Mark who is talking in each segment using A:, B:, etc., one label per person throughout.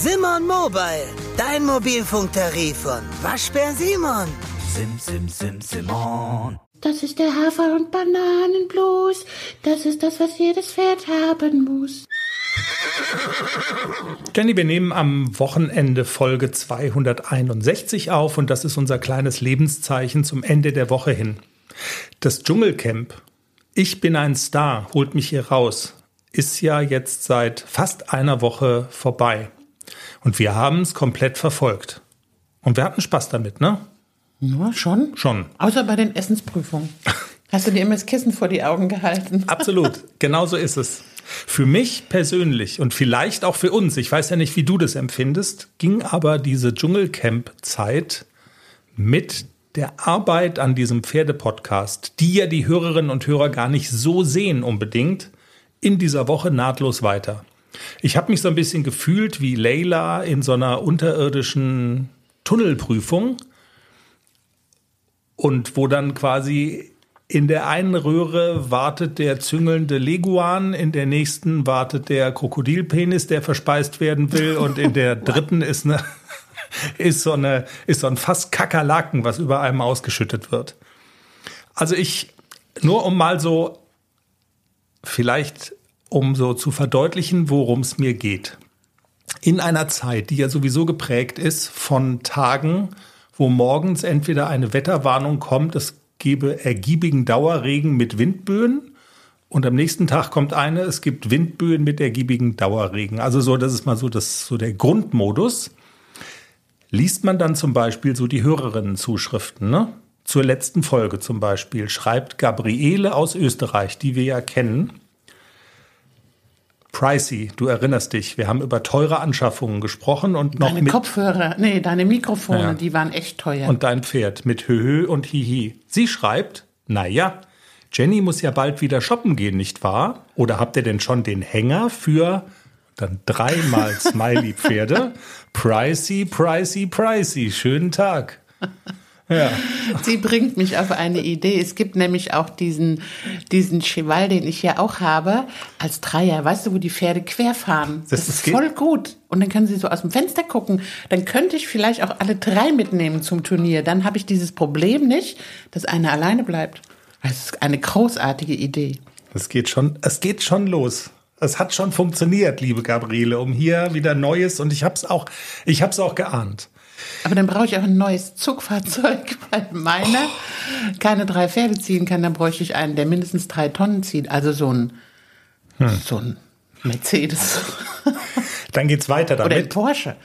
A: Simon Mobile, dein Mobilfunktarif von Waschbär Simon.
B: Sim, sim, sim, Simon.
C: Das ist der Hafer- und Bananenblues. Das ist das, was jedes Pferd haben muss.
D: Jenny, wir nehmen am Wochenende Folge 261 auf und das ist unser kleines Lebenszeichen zum Ende der Woche hin. Das Dschungelcamp, ich bin ein Star, holt mich hier raus, ist ja jetzt seit fast einer Woche vorbei. Und wir haben es komplett verfolgt. Und wir hatten Spaß damit, ne?
C: Ja, schon?
D: Schon.
C: Außer bei den Essensprüfungen. Hast du dir immer das Kissen vor die Augen gehalten?
D: Absolut. Genau so ist es. Für mich persönlich und vielleicht auch für uns, ich weiß ja nicht, wie du das empfindest, ging aber diese Dschungelcamp-Zeit mit der Arbeit an diesem Pferdepodcast, die ja die Hörerinnen und Hörer gar nicht so sehen unbedingt, in dieser Woche nahtlos weiter. Ich habe mich so ein bisschen gefühlt wie Leila in so einer unterirdischen Tunnelprüfung und wo dann quasi in der einen Röhre wartet der züngelnde Leguan, in der nächsten wartet der Krokodilpenis, der verspeist werden will und in der dritten ist eine ist so eine ist so ein Fass Kakerlaken, was über einem ausgeschüttet wird. Also ich nur um mal so vielleicht um so zu verdeutlichen, worum es mir geht. In einer Zeit, die ja sowieso geprägt ist von Tagen, wo morgens entweder eine Wetterwarnung kommt, es gebe ergiebigen Dauerregen mit Windböen und am nächsten Tag kommt eine, es gibt Windböen mit ergiebigen Dauerregen. Also so, das ist mal so, das, so der Grundmodus. Liest man dann zum Beispiel so die Hörerinnen-Zuschriften, ne? Zur letzten Folge zum Beispiel schreibt Gabriele aus Österreich, die wir ja kennen, Pricey, du erinnerst dich, wir haben über teure Anschaffungen gesprochen und noch
C: Deine
D: mit
C: Kopfhörer, nee, deine Mikrofone,
D: Ja.
C: die waren echt teuer.
D: und dein Pferd mit Höhö und Hihi. Sie schreibt, naja, Jenny muss ja bald wieder shoppen gehen, nicht wahr? Oder habt ihr denn schon den Hänger für dann dreimal Smiley-Pferde? Pricey, pricey, pricey. Schönen Tag. Ja.
C: Sie bringt mich auf eine Idee. Es gibt nämlich auch diesen, diesen Cheval, den ich ja auch habe, als Dreier. Weißt du, wo die Pferde querfahren?
D: Das
C: Das,
D: ist
C: ist
D: geht-
C: voll gut. Und dann können sie so aus dem Fenster gucken. Dann könnte ich vielleicht auch alle drei mitnehmen zum Turnier. Dann habe ich dieses Problem nicht, dass einer alleine bleibt. Das ist eine großartige Idee.
D: Es geht schon, es geht schon los. Es hat schon funktioniert, liebe Gabriele, um hier wieder Neues und ich hab's auch, ich hab's auch geahnt.
C: Aber dann brauche ich auch ein neues Zugfahrzeug, weil meiner keine drei Pferde ziehen kann. Dann bräuchte ich einen, der mindestens drei Tonnen zieht. Also so ein, so ein Mercedes
D: Dann geht's weiter
C: oder ein
D: damit.
C: Porsche.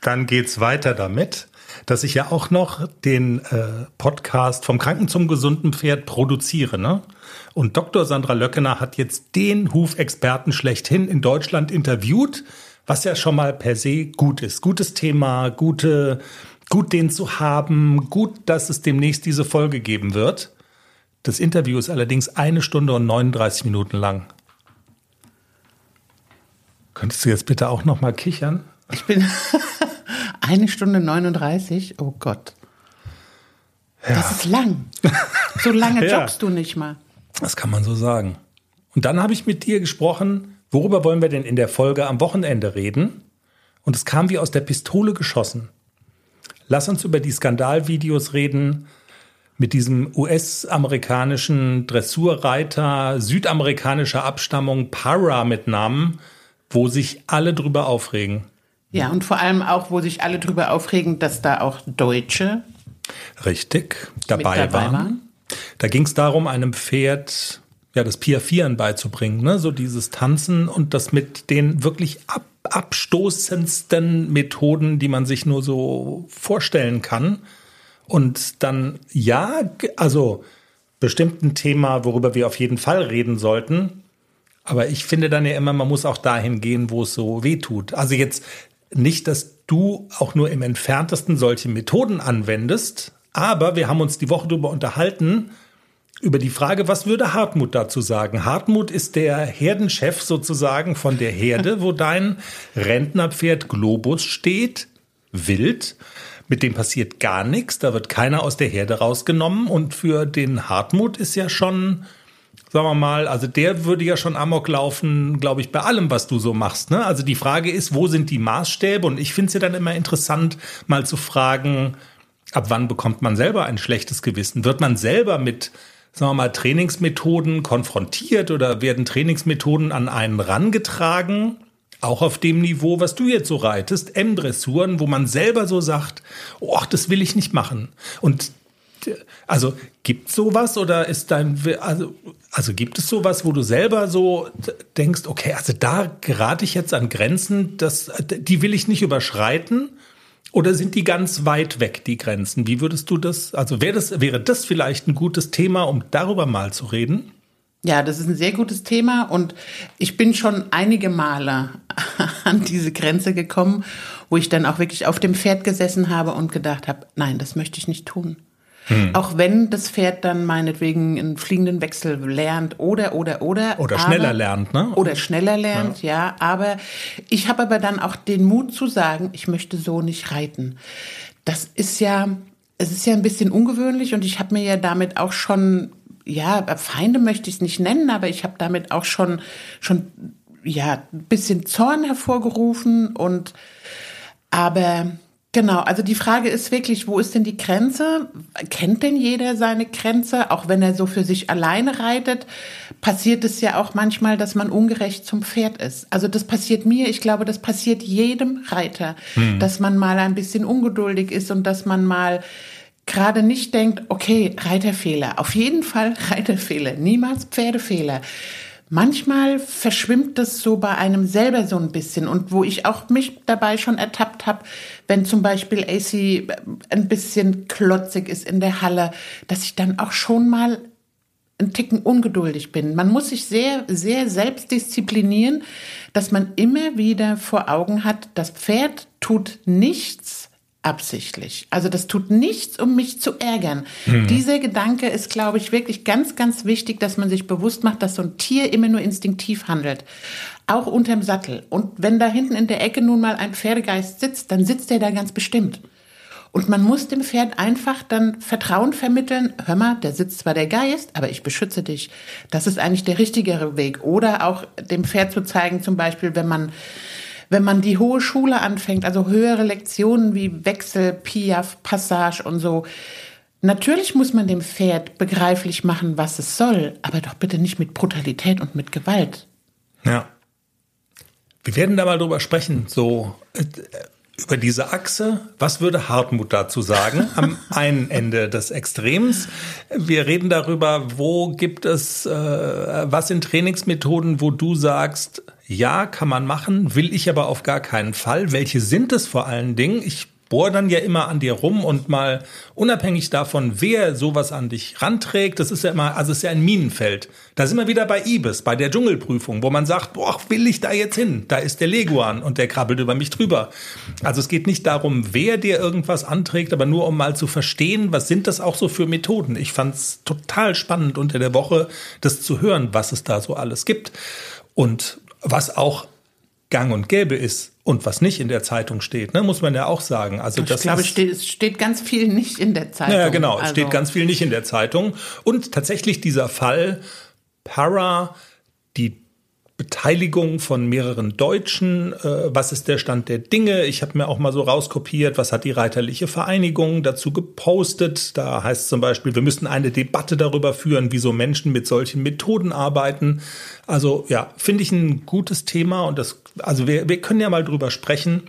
D: Dann geht's weiter damit, dass ich ja auch noch den äh, Podcast vom Kranken zum gesunden Pferd produziere. Ne? Und Dr. Sandra Löckener hat jetzt den Hufexperten schlechthin in Deutschland interviewt, was ja schon mal per se gut ist. Gutes Thema, gute, gut den zu haben, gut, dass es demnächst diese Folge geben wird. Das Interview ist allerdings eine Stunde und 39 Minuten lang. Könntest du jetzt bitte auch noch mal kichern?
C: Ich bin eine Stunde 39. Oh Gott. Das ist lang. So lange
D: Ja.
C: joggst du nicht mal.
D: Das kann man so sagen. Und dann habe ich mit dir gesprochen, worüber wollen wir denn in der Folge am Wochenende reden? Und es kam wie aus der Pistole geschossen. Lass uns über die Skandalvideos reden mit diesem US-amerikanischen Dressurreiter südamerikanischer Abstammung Para mit Namen, wo sich alle drüber aufregen.
C: Ja, und vor allem auch, wo sich alle drüber aufregen, dass da auch Deutsche
D: Richtig, dabei,
C: dabei
D: waren.
C: waren.
D: Da ging es darum, einem Pferd ja das Piafieren beizubringen, ne? so dieses Tanzen und das mit den wirklich ab, abstoßendsten Methoden, die man sich nur so vorstellen kann. Und dann, ja, also bestimmt ein Thema, worüber wir auf jeden Fall reden sollten. Aber ich finde dann ja immer, man muss auch dahin gehen, wo es so weh tut. Also jetzt nicht, dass du auch nur im entferntesten solche Methoden anwendest, aber wir haben uns die Woche darüber unterhalten, über die Frage, was würde Hartmut dazu sagen? Hartmut ist der Herdenchef sozusagen von der Herde, wo dein Rentnerpferd Globus steht, wild. Mit dem passiert gar nichts, da wird keiner aus der Herde rausgenommen. Und für den Hartmut ist ja schon sagen wir mal, also der würde ja schon amok laufen, glaube ich, bei allem, was du so machst. Ne? Also die Frage ist, wo sind die Maßstäbe? Und ich finde es ja dann immer interessant, mal zu fragen, ab wann bekommt man selber ein schlechtes Gewissen? Wird man selber mit, sagen wir mal, Trainingsmethoden konfrontiert oder werden Trainingsmethoden an einen rangetragen? Auch auf dem Niveau, was du jetzt so reitest, M-Dressuren, wo man selber so sagt, oh, das will ich nicht machen. Und also gibt sowas oder ist dein also also gibt es sowas, wo du selber so denkst, okay, also da gerate ich jetzt an Grenzen, das die will ich nicht überschreiten oder sind die ganz weit weg die Grenzen? Wie würdest du das? Also wäre das wäre das vielleicht ein gutes Thema, um darüber mal zu reden?
C: Ja, das ist ein sehr gutes Thema und ich bin schon einige Male an diese Grenze gekommen, wo ich dann auch wirklich auf dem Pferd gesessen habe und gedacht habe, nein, das möchte ich nicht tun. Hm. Auch wenn das Pferd dann meinetwegen einen fliegenden Wechsel lernt oder, oder, oder.
D: Oder schneller lernt, ne?
C: Oder schneller lernt, ja. ja. Aber ich habe aber dann auch den Mut zu sagen, ich möchte so nicht reiten. Das ist ja, es ist ja ein bisschen ungewöhnlich und ich habe mir ja damit auch schon, ja, Feinde möchte ich es nicht nennen, aber ich habe damit auch schon, schon, ja, ein bisschen Zorn hervorgerufen und, aber, Genau, also die Frage ist wirklich, wo ist denn die Grenze? Kennt denn jeder seine Grenze? Auch wenn er so für sich alleine reitet, passiert es ja auch manchmal, dass man ungerecht zum Pferd ist. Also das passiert mir, ich glaube, das passiert jedem Reiter, hm. dass man mal ein bisschen ungeduldig ist und dass man mal gerade nicht denkt, okay, Reiterfehler, auf jeden Fall Reiterfehler, niemals Pferdefehler manchmal verschwimmt das so bei einem selber so ein bisschen und wo ich auch mich dabei schon ertappt habe, wenn zum Beispiel AC ein bisschen klotzig ist in der Halle, dass ich dann auch schon mal ein Ticken ungeduldig bin. Man muss sich sehr, sehr selbst disziplinieren, dass man immer wieder vor Augen hat, das Pferd tut nichts, absichtlich. Also das tut nichts, um mich zu ärgern. Mhm. Dieser Gedanke ist, glaube ich, wirklich ganz, ganz wichtig, dass man sich bewusst macht, dass so ein Tier immer nur instinktiv handelt. Auch unterm Sattel. Und wenn da hinten in der Ecke nun mal ein Pferdegeist sitzt, dann sitzt er da ganz bestimmt. Und man muss dem Pferd einfach dann Vertrauen vermitteln. Hör mal, da sitzt zwar der Geist, aber ich beschütze dich. Das ist eigentlich der richtigere Weg. Oder auch dem Pferd zu zeigen, zum Beispiel, wenn man wenn man die hohe Schule anfängt, also höhere Lektionen wie Wechsel, Piaf, Passage und so, natürlich muss man dem Pferd begreiflich machen, was es soll, aber doch bitte nicht mit Brutalität und mit Gewalt.
D: Ja. Wir werden da mal drüber sprechen, so äh, über diese Achse. Was würde Hartmut dazu sagen am einen Ende des Extrems? Wir reden darüber, wo gibt es, äh, was sind Trainingsmethoden, wo du sagst, ja, kann man machen, will ich aber auf gar keinen Fall. Welche sind es vor allen Dingen? Ich bohr dann ja immer an dir rum und mal unabhängig davon, wer sowas an dich ranträgt, das ist ja immer, also es ist ja ein Minenfeld. Da sind wir wieder bei Ibis, bei der Dschungelprüfung, wo man sagt, boah, will ich da jetzt hin? Da ist der Leguan und der krabbelt über mich drüber. Also es geht nicht darum, wer dir irgendwas anträgt, aber nur um mal zu verstehen, was sind das auch so für Methoden. Ich fand es total spannend unter der Woche, das zu hören, was es da so alles gibt. Und was auch gang und gäbe ist und was nicht in der Zeitung steht, ne, muss man ja auch sagen. Also
C: das ich glaube, es steht ganz viel nicht in der Zeitung.
D: Ja, genau, es also. steht ganz viel nicht in der Zeitung. Und tatsächlich dieser Fall Para, die Beteiligung von mehreren Deutschen. Äh, was ist der Stand der Dinge? Ich habe mir auch mal so rauskopiert, was hat die Reiterliche Vereinigung dazu gepostet. Da heißt zum Beispiel, wir müssen eine Debatte darüber führen, wie so Menschen mit solchen Methoden arbeiten. Also ja, finde ich ein gutes Thema und das, also wir, wir können ja mal drüber sprechen.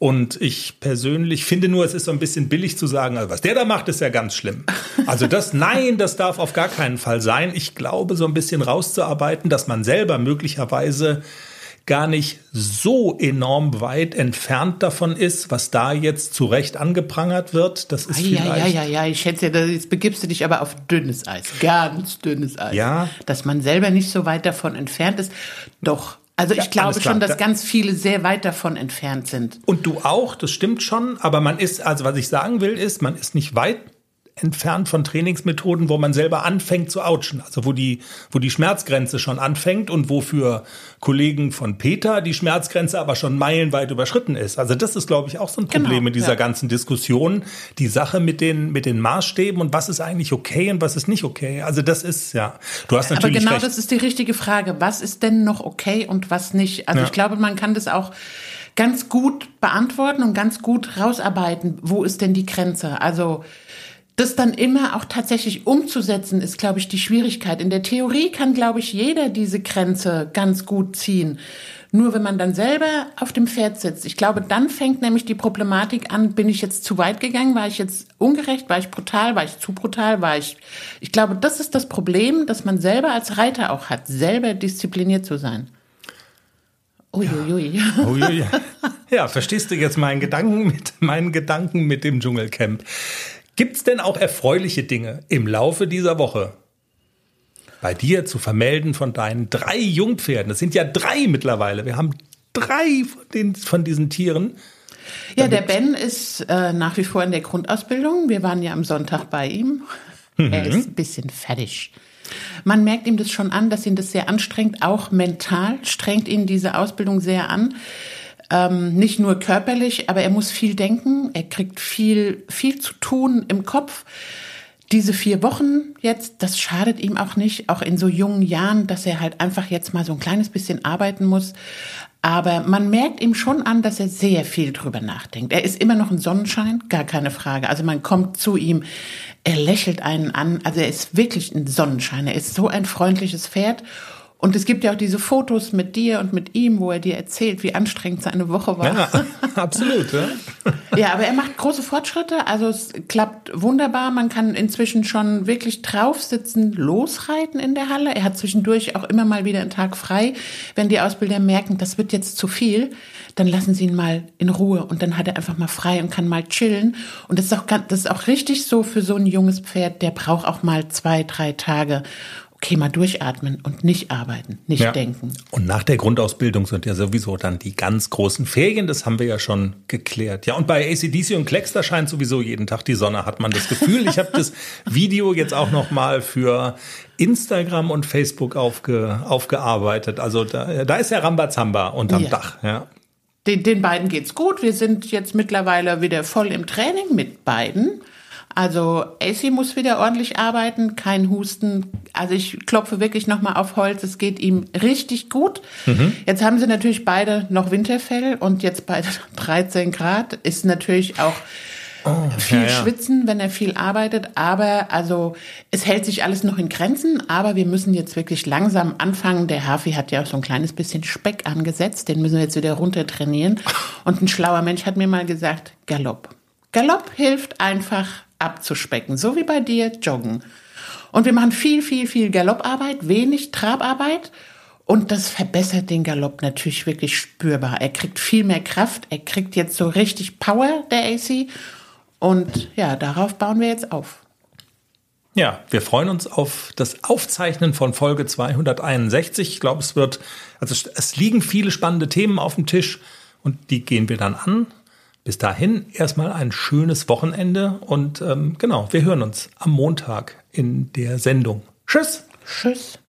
D: Und ich persönlich finde nur, es ist so ein bisschen billig zu sagen, also was der da macht, ist ja ganz schlimm. Also das, nein, das darf auf gar keinen Fall sein. Ich glaube, so ein bisschen rauszuarbeiten, dass man selber möglicherweise gar nicht so enorm weit entfernt davon ist, was da jetzt zu Recht angeprangert wird. Das ist
C: ja, ja, ja, ja, ich schätze, jetzt begibst du dich aber auf dünnes Eis, ganz dünnes Eis.
D: Ja.
C: Dass man selber nicht so weit davon entfernt ist. Doch, also ich ja, glaube schon, dass ganz viele sehr weit davon entfernt sind.
D: Und du auch, das stimmt schon. Aber man ist, also was ich sagen will, ist, man ist nicht weit entfernt von Trainingsmethoden, wo man selber anfängt zu ouchen. Also wo die, wo die Schmerzgrenze schon anfängt und wo für Kollegen von Peter die Schmerzgrenze aber schon meilenweit überschritten ist. Also das ist, glaube ich, auch so ein Problem genau, in dieser ja. ganzen Diskussion. Die Sache mit den, mit den Maßstäben und was ist eigentlich okay und was ist nicht okay. Also das ist, ja. Du hast natürlich.
C: Aber genau
D: recht.
C: das ist die richtige Frage. Was ist denn noch okay und was nicht? Also ja. ich glaube, man kann das auch ganz gut beantworten und ganz gut rausarbeiten, wo ist denn die Grenze? Also das dann immer auch tatsächlich umzusetzen, ist, glaube ich, die Schwierigkeit. In der Theorie kann, glaube ich, jeder diese Grenze ganz gut ziehen. Nur wenn man dann selber auf dem Pferd sitzt, ich glaube, dann fängt nämlich die Problematik an, bin ich jetzt zu weit gegangen, war ich jetzt ungerecht, war ich brutal, war ich zu brutal, war ich. Ich glaube, das ist das Problem, dass man selber als Reiter auch hat, selber diszipliniert zu sein.
D: Uiuiui. Ja. Uiui. ja, verstehst du jetzt meinen Gedanken mit meinen Gedanken mit dem Dschungelcamp? Gibt es denn auch erfreuliche Dinge im Laufe dieser Woche bei dir zu vermelden von deinen drei Jungpferden? Es sind ja drei mittlerweile. Wir haben drei von, den, von diesen Tieren.
C: Ja, der Ben ist äh, nach wie vor in der Grundausbildung. Wir waren ja am Sonntag bei ihm. Mhm. Er ist ein bisschen fertig. Man merkt ihm das schon an, dass ihn das sehr anstrengt, auch mental strengt ihn diese Ausbildung sehr an. Ähm, nicht nur körperlich, aber er muss viel denken, er kriegt viel, viel zu tun im Kopf. Diese vier Wochen jetzt, das schadet ihm auch nicht, auch in so jungen Jahren, dass er halt einfach jetzt mal so ein kleines bisschen arbeiten muss. Aber man merkt ihm schon an, dass er sehr viel drüber nachdenkt. Er ist immer noch ein Sonnenschein, gar keine Frage. Also man kommt zu ihm, er lächelt einen an. Also er ist wirklich ein Sonnenschein. Er ist so ein freundliches Pferd. Und es gibt ja auch diese Fotos mit dir und mit ihm, wo er dir erzählt, wie anstrengend seine Woche war.
D: Ja, absolut. Ja,
C: ja aber er macht große Fortschritte. Also es klappt wunderbar. Man kann inzwischen schon wirklich draufsitzen, losreiten in der Halle. Er hat zwischendurch auch immer mal wieder einen Tag frei. Wenn die Ausbilder merken, das wird jetzt zu viel, dann lassen sie ihn mal in Ruhe und dann hat er einfach mal frei und kann mal chillen. Und das ist auch, das ist auch richtig so für so ein junges Pferd. Der braucht auch mal zwei, drei Tage okay, mal durchatmen und nicht arbeiten, nicht ja. denken.
D: Und nach der Grundausbildung sind ja sowieso dann die ganz großen Ferien, das haben wir ja schon geklärt. Ja, und bei ACDC und Klecks, da scheint sowieso jeden Tag die Sonne, hat man das Gefühl. Ich habe das Video jetzt auch noch mal für Instagram und Facebook aufge, aufgearbeitet. Also da, da ist ja Rambazamba unterm ja. Dach, ja.
C: Den, den beiden geht's gut. Wir sind jetzt mittlerweile wieder voll im Training mit beiden. Also AC muss wieder ordentlich arbeiten, kein Husten. Also ich klopfe wirklich nochmal auf Holz, es geht ihm richtig gut. Mhm. Jetzt haben sie natürlich beide noch Winterfell und jetzt bei 13 Grad ist natürlich auch oh, viel ja, ja. schwitzen, wenn er viel arbeitet. Aber also es hält sich alles noch in Grenzen, aber wir müssen jetzt wirklich langsam anfangen. Der Hafi hat ja auch so ein kleines bisschen Speck angesetzt, den müssen wir jetzt wieder runter trainieren. Und ein schlauer Mensch hat mir mal gesagt, Galopp. Galopp hilft einfach abzuspecken, so wie bei dir Joggen. Und wir machen viel, viel, viel Galopparbeit, wenig Trabarbeit. Und das verbessert den Galopp natürlich wirklich spürbar. Er kriegt viel mehr Kraft, er kriegt jetzt so richtig Power, der AC. Und ja, darauf bauen wir jetzt auf.
D: Ja, wir freuen uns auf das Aufzeichnen von Folge 261. Ich glaube, es wird, also es liegen viele spannende Themen auf dem Tisch und die gehen wir dann an. Bis dahin erstmal ein schönes Wochenende und ähm, genau, wir hören uns am Montag in der Sendung. Tschüss.
C: Tschüss.